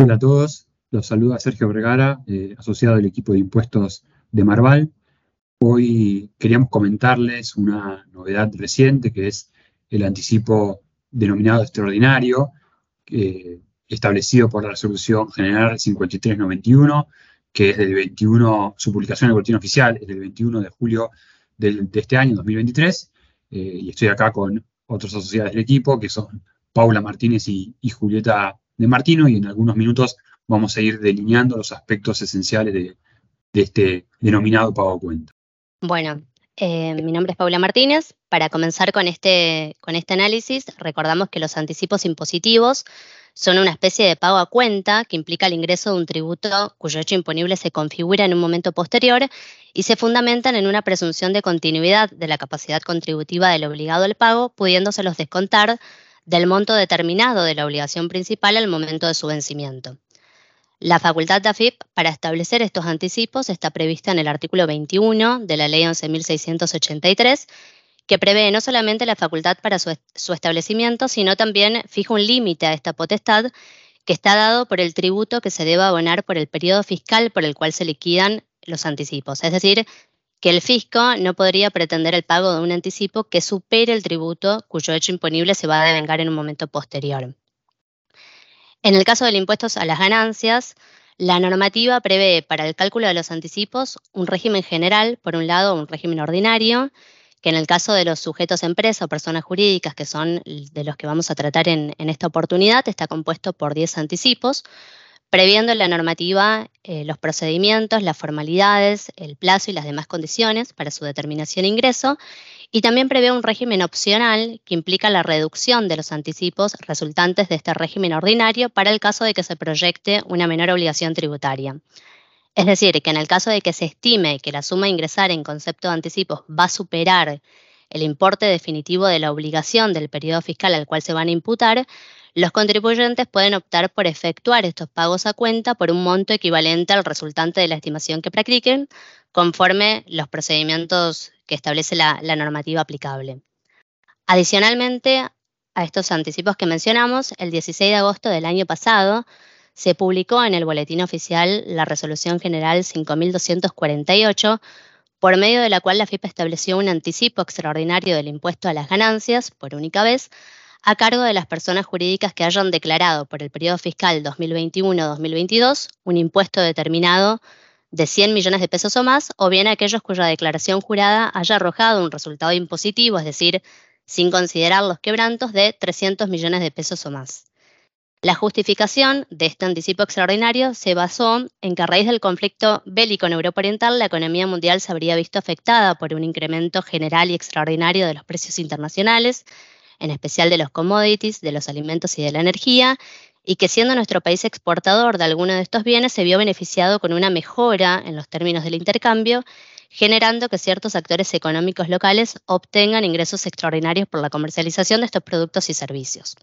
Hola a todos, los saluda Sergio Vergara, eh, asociado del equipo de impuestos de Marval. Hoy queríamos comentarles una novedad reciente que es el anticipo denominado extraordinario, establecido por la Resolución General 5391, que es del 21, su publicación en el boletín oficial es del 21 de julio de este año, 2023, eh, y estoy acá con otros asociados del equipo, que son Paula Martínez y Julieta de Martino y en algunos minutos vamos a ir delineando los aspectos esenciales de, este denominado pago a cuenta. Bueno, eh, mi nombre es Paula Martínez. Para comenzar con este, con este análisis, recordamos que los anticipos impositivos son una especie de pago a cuenta que implica el ingreso de un tributo cuyo hecho imponible se configura en un momento posterior y se fundamentan en una presunción de continuidad de la capacidad contributiva del obligado al pago, pudiéndoselos descontar del monto determinado de la obligación principal al momento de su vencimiento. La facultad de AFIP para establecer estos anticipos está prevista en el artículo 21 de la Ley 11.683, que prevé no solamente la facultad para su, establecimiento, sino también fija un límite a esta potestad que está dado por el tributo que se deba abonar por el periodo fiscal por el cual se liquidan los anticipos. Es decir, que el fisco no podría pretender el pago de un anticipo que supere el tributo cuyo hecho imponible se va a devengar en un momento posterior. En el caso del impuesto a las ganancias, la normativa prevé para el cálculo de los anticipos un régimen general, por un lado un régimen ordinario, que en el caso de los sujetos empresa o personas jurídicas, que son de los que vamos a tratar en, en esta oportunidad, está compuesto por 10 anticipos, previendo en la normativa eh, los procedimientos, las formalidades, el plazo y las demás condiciones para su determinación e ingreso, y también prevé un régimen opcional que implica la reducción de los anticipos resultantes de este régimen ordinario para el caso de que se proyecte una menor obligación tributaria. Es decir, que en el caso de que se estime que la suma a ingresar en concepto de anticipos va a superar el importe definitivo de la obligación del periodo fiscal al cual se van a imputar, los contribuyentes pueden optar por efectuar estos pagos a cuenta por un monto equivalente al resultante de la estimación que practiquen, conforme los procedimientos que establece la, normativa aplicable. Adicionalmente a estos anticipos que mencionamos, el 16 de agosto del año pasado se publicó en el Boletín Oficial la Resolución General 5248, por medio de la cual la FIPA estableció un anticipo extraordinario del impuesto a las ganancias por única vez a cargo de las personas jurídicas que hayan declarado por el periodo fiscal 2021-2022 un impuesto determinado de 100 millones de pesos o más, o bien aquellos cuya declaración jurada haya arrojado un resultado impositivo, es decir, sin considerar los quebrantos, de 300 millones de pesos o más. La justificación de este anticipo extraordinario se basó en que a raíz del conflicto bélico en Europa Oriental, la economía mundial se habría visto afectada por un incremento general y extraordinario de los precios internacionales, en especial de los commodities, de los alimentos y de la energía, y que siendo nuestro país exportador de algunos de estos bienes, se vio beneficiado con una mejora en los términos del intercambio, generando que ciertos actores económicos locales obtengan ingresos extraordinarios por la comercialización de estos productos y servicios.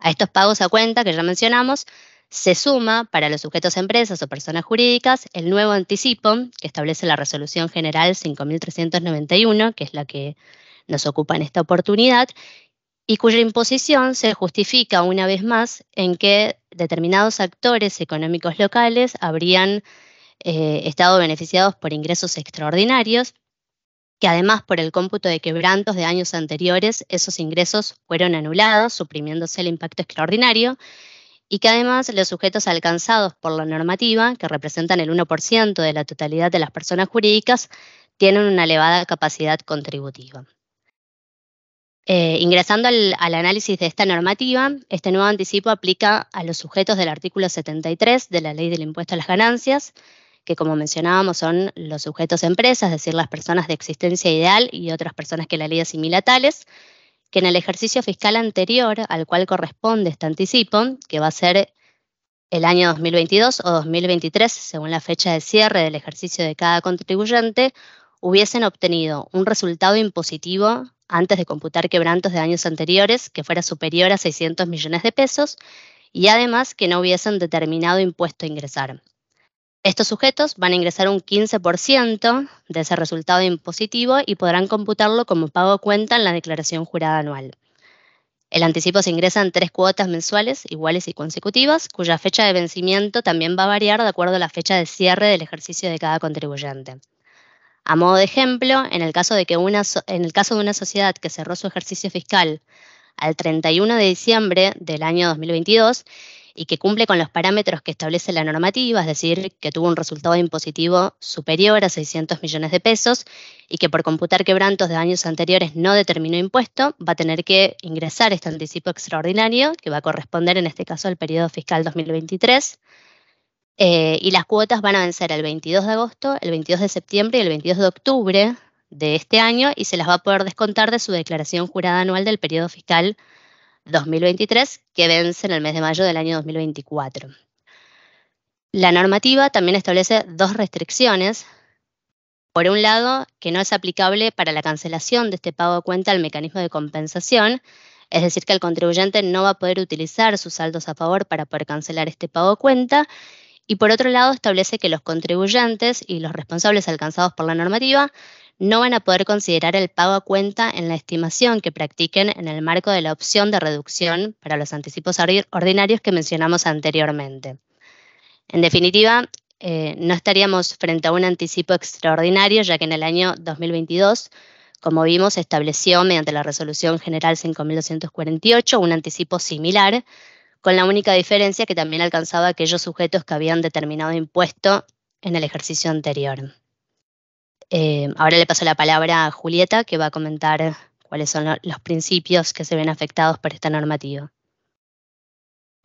A estos pagos a cuenta que ya mencionamos, se suma para los sujetos empresas o personas jurídicas el nuevo anticipo que establece la Resolución General 5391, que es la que nos ocupa en esta oportunidad y cuya imposición se justifica una vez más en que determinados actores económicos locales habrían eh, estado beneficiados por ingresos extraordinarios, que además por el cómputo de quebrantos de años anteriores, esos ingresos fueron anulados, suprimiéndose el impacto extraordinario, y que además los sujetos alcanzados por la normativa, que representan el 1% de la totalidad de las personas jurídicas, tienen una elevada capacidad contributiva. Eh, ingresando al, análisis de esta normativa, este nuevo anticipo aplica a los sujetos del artículo 73 de la Ley del Impuesto a las Ganancias, que como mencionábamos son los sujetos empresas, es decir, las personas de existencia ideal y otras personas que la ley asimila tales, que en el ejercicio fiscal anterior al cual corresponde este anticipo, que va a ser el año 2022 o 2023, según la fecha de cierre del ejercicio de cada contribuyente, hubiesen obtenido un resultado impositivo antes de computar quebrantos de años anteriores que fuera superior a 600 millones de pesos y además que no hubiesen determinado impuesto a ingresar. Estos sujetos van a ingresar un 15% de ese resultado impositivo y podrán computarlo como pago cuenta en la declaración jurada anual. El anticipo se ingresa en tres cuotas mensuales iguales y consecutivas, cuya fecha de vencimiento también va a variar de acuerdo a la fecha de cierre del ejercicio de cada contribuyente. A modo de ejemplo, en el caso de que una, en el caso de una sociedad que cerró su ejercicio fiscal al 31 de diciembre del año 2022 y que cumple con los parámetros que establece la normativa, es decir, que tuvo un resultado impositivo superior a 600 millones de pesos y que por computar quebrantos de años anteriores no determinó impuesto, va a tener que ingresar este anticipo extraordinario, que va a corresponder en este caso al periodo fiscal 2023. Eh, y las cuotas van a vencer el 22 de agosto, el 22 de septiembre y el 22 de octubre de este año y se las va a poder descontar de su declaración jurada anual del periodo fiscal 2023, que vence en el mes de mayo del año 2024. La normativa también establece dos restricciones. Por un lado, que no es aplicable para la cancelación de este pago de cuenta el mecanismo de compensación, es decir, que el contribuyente no va a poder utilizar sus saldos a favor para poder cancelar este pago de cuenta. Y por otro lado, establece que los contribuyentes y los responsables alcanzados por la normativa no van a poder considerar el pago a cuenta en la estimación que practiquen en el marco de la opción de reducción para los anticipos ordinarios que mencionamos anteriormente. En definitiva, eh, no estaríamos frente a un anticipo extraordinario, ya que en el año 2022, como vimos, estableció mediante la Resolución General 5248 un anticipo similar, con la única diferencia que también alcanzaba aquellos sujetos que habían determinado impuesto en el ejercicio anterior. Eh, ahora le paso la palabra a Julieta, que va a comentar cuáles son los principios que se ven afectados por esta normativa.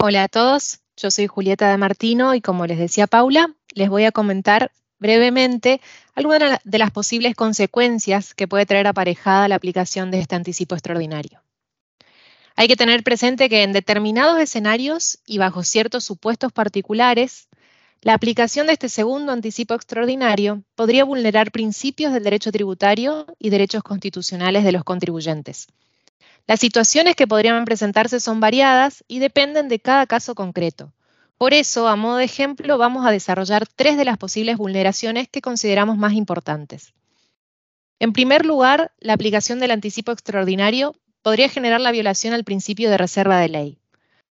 Hola a todos, yo soy Julieta de Martino y como les decía Paula, les voy a comentar brevemente algunas de las posibles consecuencias que puede traer aparejada la aplicación de este anticipo extraordinario. Hay que tener presente que en determinados escenarios y bajo ciertos supuestos particulares, la aplicación de este segundo anticipo extraordinario podría vulnerar principios del derecho tributario y derechos constitucionales de los contribuyentes. Las situaciones que podrían presentarse son variadas y dependen de cada caso concreto. Por eso, a modo de ejemplo, vamos a desarrollar tres de las posibles vulneraciones que consideramos más importantes. En primer lugar, la aplicación del anticipo extraordinario podría generar la violación al principio de reserva de ley.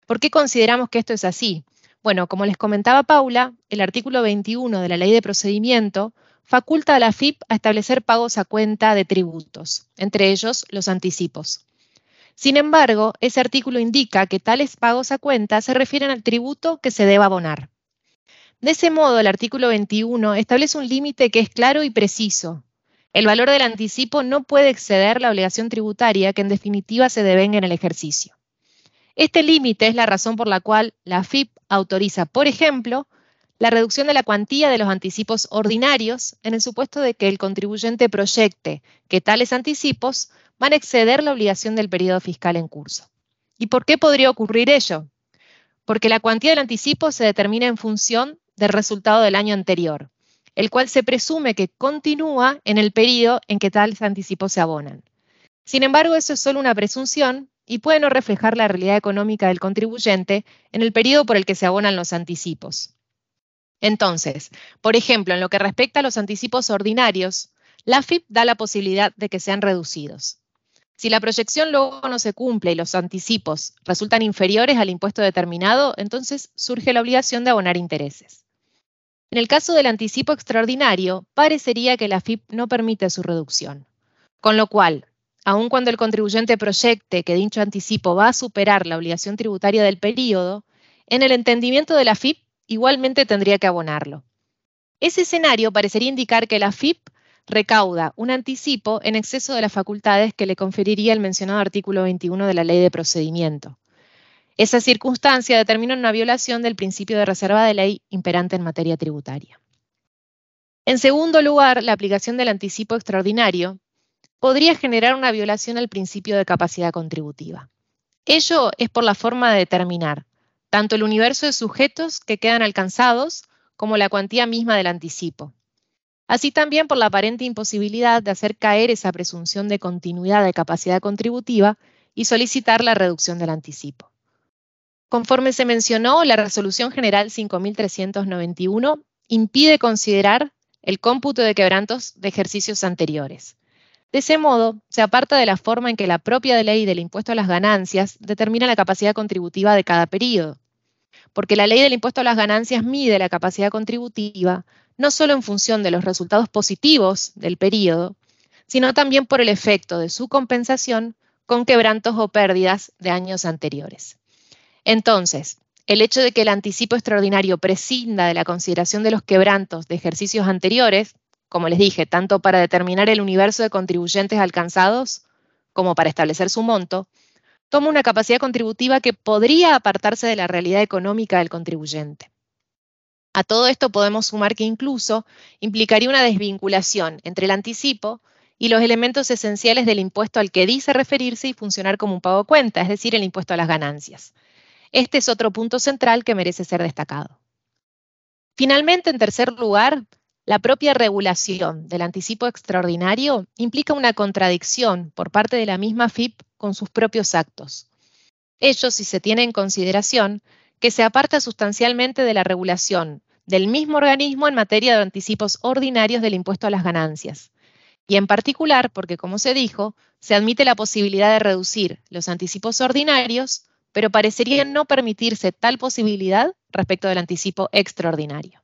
¿Por qué consideramos que esto es así? Bueno, como les comentaba Paula, el artículo 21 de la Ley de Procedimiento faculta a la FIP a establecer pagos a cuenta de tributos, entre ellos los anticipos. Sin embargo, ese artículo indica que tales pagos a cuenta se refieren al tributo que se deba abonar. De ese modo, el artículo 21 establece un límite que es claro y preciso. El valor del anticipo no puede exceder la obligación tributaria que en definitiva se devenga en el ejercicio. Este límite es la razón por la cual la FIP autoriza, por ejemplo, la reducción de la cuantía de los anticipos ordinarios en el supuesto de que el contribuyente proyecte que tales anticipos van a exceder la obligación del periodo fiscal en curso. ¿Y por qué podría ocurrir ello? Porque la cuantía del anticipo se determina en función del resultado del año anterior, el cual se presume que continúa en el periodo en que tales anticipos se abonan. Sin embargo, eso es solo una presunción y puede no reflejar la realidad económica del contribuyente en el periodo por el que se abonan los anticipos. Entonces, por ejemplo, en lo que respecta a los anticipos ordinarios, la FIP da la posibilidad de que sean reducidos. Si la proyección luego no se cumple y los anticipos resultan inferiores al impuesto determinado, entonces surge la obligación de abonar intereses. En el caso del anticipo extraordinario, parecería que la FIP no permite su reducción, con lo cual aun cuando el contribuyente proyecte que dicho anticipo va a superar la obligación tributaria del periodo, en el entendimiento de la FIP igualmente tendría que abonarlo. Ese escenario parecería indicar que la FIP recauda un anticipo en exceso de las facultades que le conferiría el mencionado artículo 21 de la Ley de Procedimiento. Esa circunstancia determina una violación del principio de reserva de ley imperante en materia tributaria. En segundo lugar, la aplicación del anticipo extraordinario podría generar una violación al principio de capacidad contributiva. Ello es por la forma de determinar tanto el universo de sujetos que quedan alcanzados como la cuantía misma del anticipo. Así también por la aparente imposibilidad de hacer caer esa presunción de continuidad de capacidad contributiva y solicitar la reducción del anticipo. Conforme se mencionó, la Resolución General 5391 impide considerar el cómputo de quebrantos de ejercicios anteriores. De ese modo, se aparta de la forma en que la propia ley del impuesto a las ganancias determina la capacidad contributiva de cada periodo. Porque la ley del impuesto a las ganancias mide la capacidad contributiva no solo en función de los resultados positivos del periodo, sino también por el efecto de su compensación con quebrantos o pérdidas de años anteriores. Entonces, el hecho de que el anticipo extraordinario prescinda de la consideración de los quebrantos de ejercicios anteriores, como les dije, tanto para determinar el universo de contribuyentes alcanzados como para establecer su monto, toma una capacidad contributiva que podría apartarse de la realidad económica del contribuyente. A todo esto podemos sumar que incluso implicaría una desvinculación entre el anticipo y los elementos esenciales del impuesto al que dice referirse y funcionar como un pago cuenta, es decir, el impuesto a las ganancias. Este es otro punto central que merece ser destacado. Finalmente, en tercer lugar, la propia regulación del anticipo extraordinario implica una contradicción por parte de la misma FIP con sus propios actos. Ello si se tiene en consideración que se aparta sustancialmente de la regulación del mismo organismo en materia de anticipos ordinarios del impuesto a las ganancias. Y en particular porque, como se dijo, se admite la posibilidad de reducir los anticipos ordinarios pero parecería no permitirse tal posibilidad respecto del anticipo extraordinario.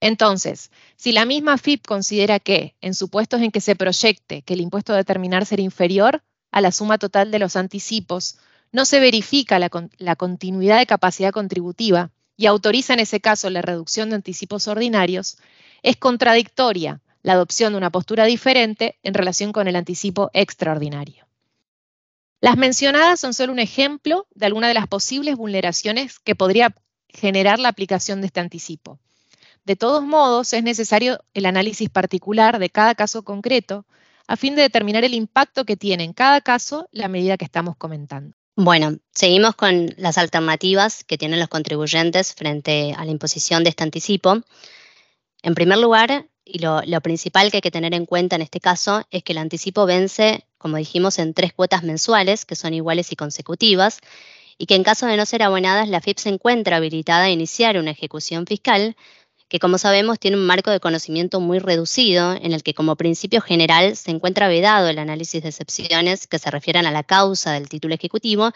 Entonces, si la misma FIP considera que, en supuestos en que se proyecte que el impuesto a determinar ser inferior a la suma total de los anticipos, no se verifica la, la continuidad de capacidad contributiva y autoriza en ese caso la reducción de anticipos ordinarios, es contradictoria la adopción de una postura diferente en relación con el anticipo extraordinario. Las mencionadas son solo un ejemplo de alguna de las posibles vulneraciones que podría generar la aplicación de este anticipo. De todos modos, es necesario el análisis particular de cada caso concreto a fin de determinar el impacto que tiene en cada caso la medida que estamos comentando. Bueno, seguimos con las alternativas que tienen los contribuyentes frente a la imposición de este anticipo. En primer lugar, y lo, principal que hay que tener en cuenta en este caso es que el anticipo vence, como dijimos, en tres cuotas mensuales que son iguales y consecutivas, y que en caso de no ser abonadas, la FIP se encuentra habilitada a iniciar una ejecución fiscal que, como sabemos, tiene un marco de conocimiento muy reducido, en el que como principio general se encuentra vedado el análisis de excepciones que se refieran a la causa del título ejecutivo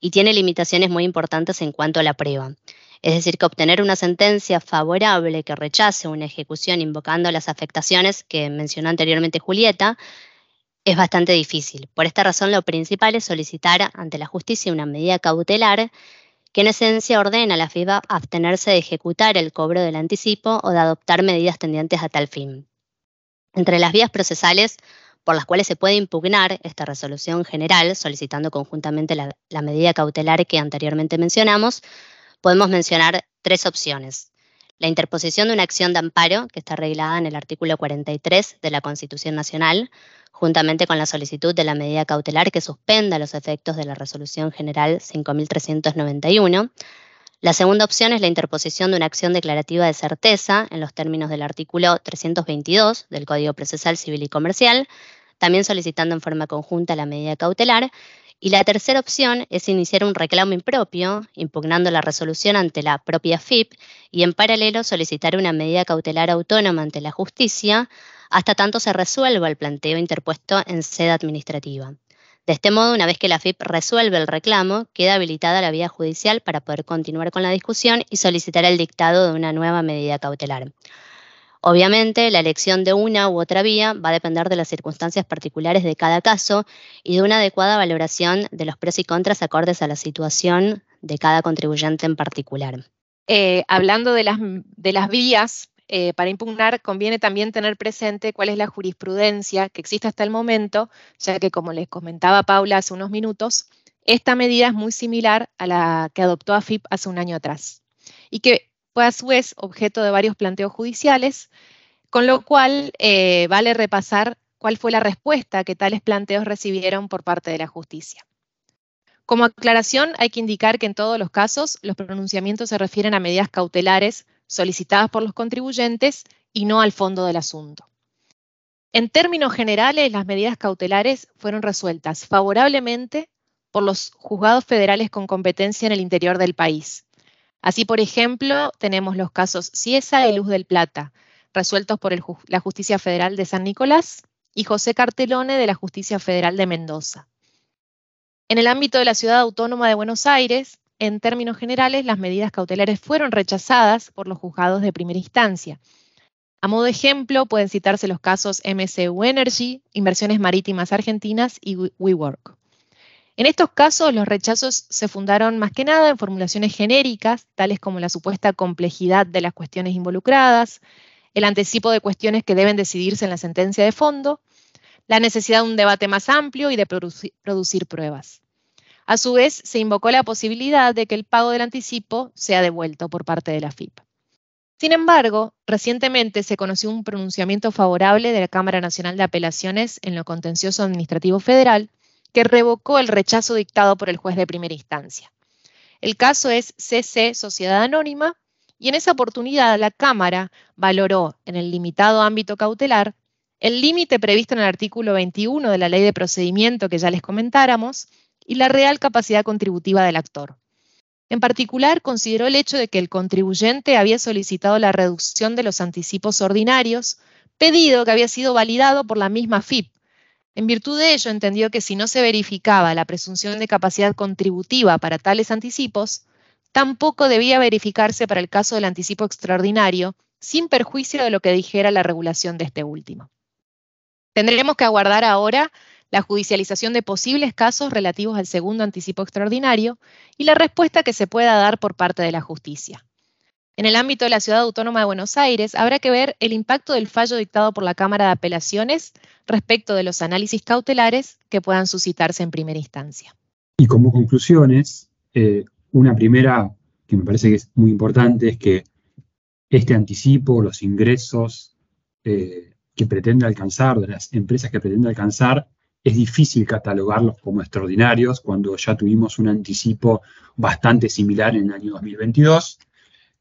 y tiene limitaciones muy importantes en cuanto a la prueba. Es decir, que obtener una sentencia favorable que rechace una ejecución invocando las afectaciones que mencionó anteriormente Julieta es bastante difícil. Por esta razón, lo principal es solicitar ante la justicia una medida cautelar que en esencia ordena a la FIBA abstenerse de ejecutar el cobro del anticipo o de adoptar medidas tendientes a tal fin. Entre las vías procesales por las cuales se puede impugnar esta resolución general, solicitando conjuntamente la, medida cautelar que anteriormente mencionamos, podemos mencionar tres opciones. La interposición de una acción de amparo, que está arreglada en el artículo 43 de la Constitución Nacional, juntamente con la solicitud de la medida cautelar que suspenda los efectos de la Resolución General 5391. La segunda opción es la interposición de una acción declarativa de certeza en los términos del artículo 322 del Código Procesal Civil y Comercial, también solicitando en forma conjunta la medida cautelar, y la tercera opción es iniciar un reclamo impropio, impugnando la resolución ante la propia FIP y en paralelo solicitar una medida cautelar autónoma ante la justicia hasta tanto se resuelva el planteo interpuesto en sede administrativa. De este modo, una vez que la FIP resuelve el reclamo, queda habilitada la vía judicial para poder continuar con la discusión y solicitar el dictado de una nueva medida cautelar. Obviamente, la elección de una u otra vía va a depender de las circunstancias particulares de cada caso y de una adecuada valoración de los pros y contras acordes a la situación de cada contribuyente en particular. Eh, hablando de las, vías, eh, para impugnar conviene también tener presente cuál es la jurisprudencia que existe hasta el momento, ya que como les comentaba Paula hace unos minutos, esta medida es muy similar a la que adoptó AFIP hace un año atrás y que fue a su vez objeto de varios planteos judiciales, con lo cual eh, vale repasar cuál fue la respuesta que tales planteos recibieron por parte de la justicia. Como aclaración, hay que indicar que en todos los casos los pronunciamientos se refieren a medidas cautelares solicitadas por los contribuyentes y no al fondo del asunto. En términos generales, las medidas cautelares fueron resueltas favorablemente por los juzgados federales con competencia en el interior del país, Así, por ejemplo, tenemos los casos Ciesa y Luz del Plata, resueltos por la Justicia Federal de San Nicolás, y José Cartelone de la Justicia Federal de Mendoza. En el ámbito de la Ciudad Autónoma de Buenos Aires, en términos generales, las medidas cautelares fueron rechazadas por los juzgados de primera instancia. A modo de ejemplo, pueden citarse los casos MCU Energy, Inversiones Marítimas Argentinas y WeWork. En estos casos, los rechazos se fundaron más que nada en formulaciones genéricas, tales como la supuesta complejidad de las cuestiones involucradas, el anticipo de cuestiones que deben decidirse en la sentencia de fondo, la necesidad de un debate más amplio y de producir pruebas. A su vez, se invocó la posibilidad de que el pago del anticipo sea devuelto por parte de la FIP. Sin embargo, recientemente se conoció un pronunciamiento favorable de la Cámara Nacional de Apelaciones en lo contencioso administrativo federal que revocó el rechazo dictado por el juez de primera instancia. El caso es CC Sociedad Anónima y en esa oportunidad la Cámara valoró en el limitado ámbito cautelar el límite previsto en el artículo 21 de la Ley de Procedimiento que ya les comentáramos y la real capacidad contributiva del actor. En particular, consideró el hecho de que el contribuyente había solicitado la reducción de los anticipos ordinarios, pedido que había sido validado por la misma FIP. En virtud de ello, entendió que si no se verificaba la presunción de capacidad contributiva para tales anticipos, tampoco debía verificarse para el caso del anticipo extraordinario, sin perjuicio de lo que dijera la regulación de este último. Tendremos que aguardar ahora la judicialización de posibles casos relativos al segundo anticipo extraordinario y la respuesta que se pueda dar por parte de la justicia. En el ámbito de la Ciudad Autónoma de Buenos Aires, habrá que ver el impacto del fallo dictado por la Cámara de Apelaciones respecto de los análisis cautelares que puedan suscitarse en primera instancia. Y como conclusiones, eh, una primera que me parece que es muy importante es que este anticipo, los ingresos eh, que pretende alcanzar, de las empresas que pretende alcanzar, es difícil catalogarlos como extraordinarios cuando ya tuvimos un anticipo bastante similar en el año 2022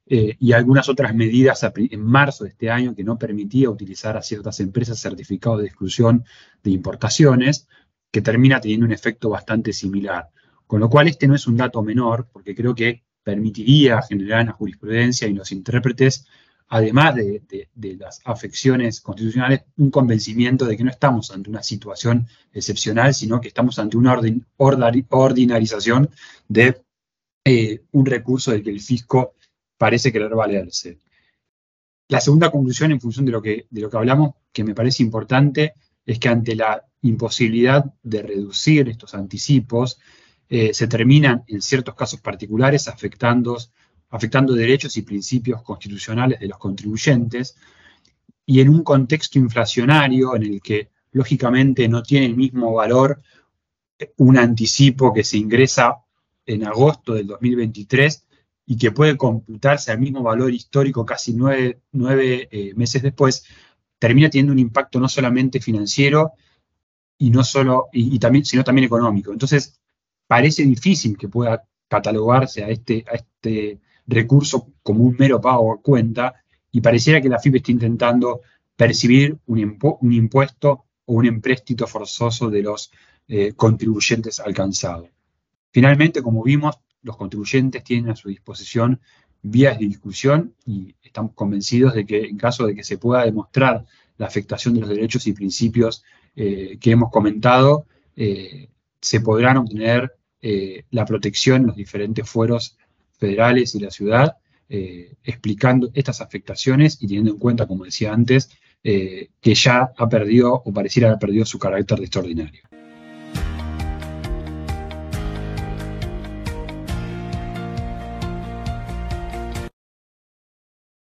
eh, y algunas otras medidas en marzo de este año que no permitía utilizar a ciertas empresas certificados de exclusión de importaciones, que termina teniendo un efecto bastante similar. Con lo cual, este no es un dato menor, porque creo que permitiría generar en la jurisprudencia y los intérpretes, además de, las afecciones constitucionales, un convencimiento de que no estamos ante una situación excepcional, sino que estamos ante una ordinarización de eh, un recurso del que el fisco parece querer valerse. La segunda conclusión, en función de lo que, de lo que hablamos, que me parece importante, es que ante la imposibilidad de reducir estos anticipos, eh, se terminan en ciertos casos particulares afectando, afectando derechos y principios constitucionales de los contribuyentes y en un contexto inflacionario en el que lógicamente no tiene el mismo valor un anticipo que se ingresa en agosto del 2023 y que puede computarse al mismo valor histórico casi nueve, eh, meses después, termina teniendo un impacto no solamente financiero y no solo, y también, sino también económico. Entonces, parece difícil que pueda catalogarse a este, a este recurso como un mero pago a cuenta y pareciera que la FIP está intentando percibir un, impuesto o un empréstito forzoso de los eh, contribuyentes alcanzados. Finalmente, como vimos, los contribuyentes tienen a su disposición vías de discusión y estamos convencidos de que en caso de que se pueda demostrar la afectación de los derechos y principios eh, que hemos comentado, eh, se podrán obtener eh, la protección en los diferentes fueros federales y la ciudad, explicando estas afectaciones y teniendo en cuenta, como decía antes, que ya ha perdido o pareciera haber perdido su carácter extraordinario.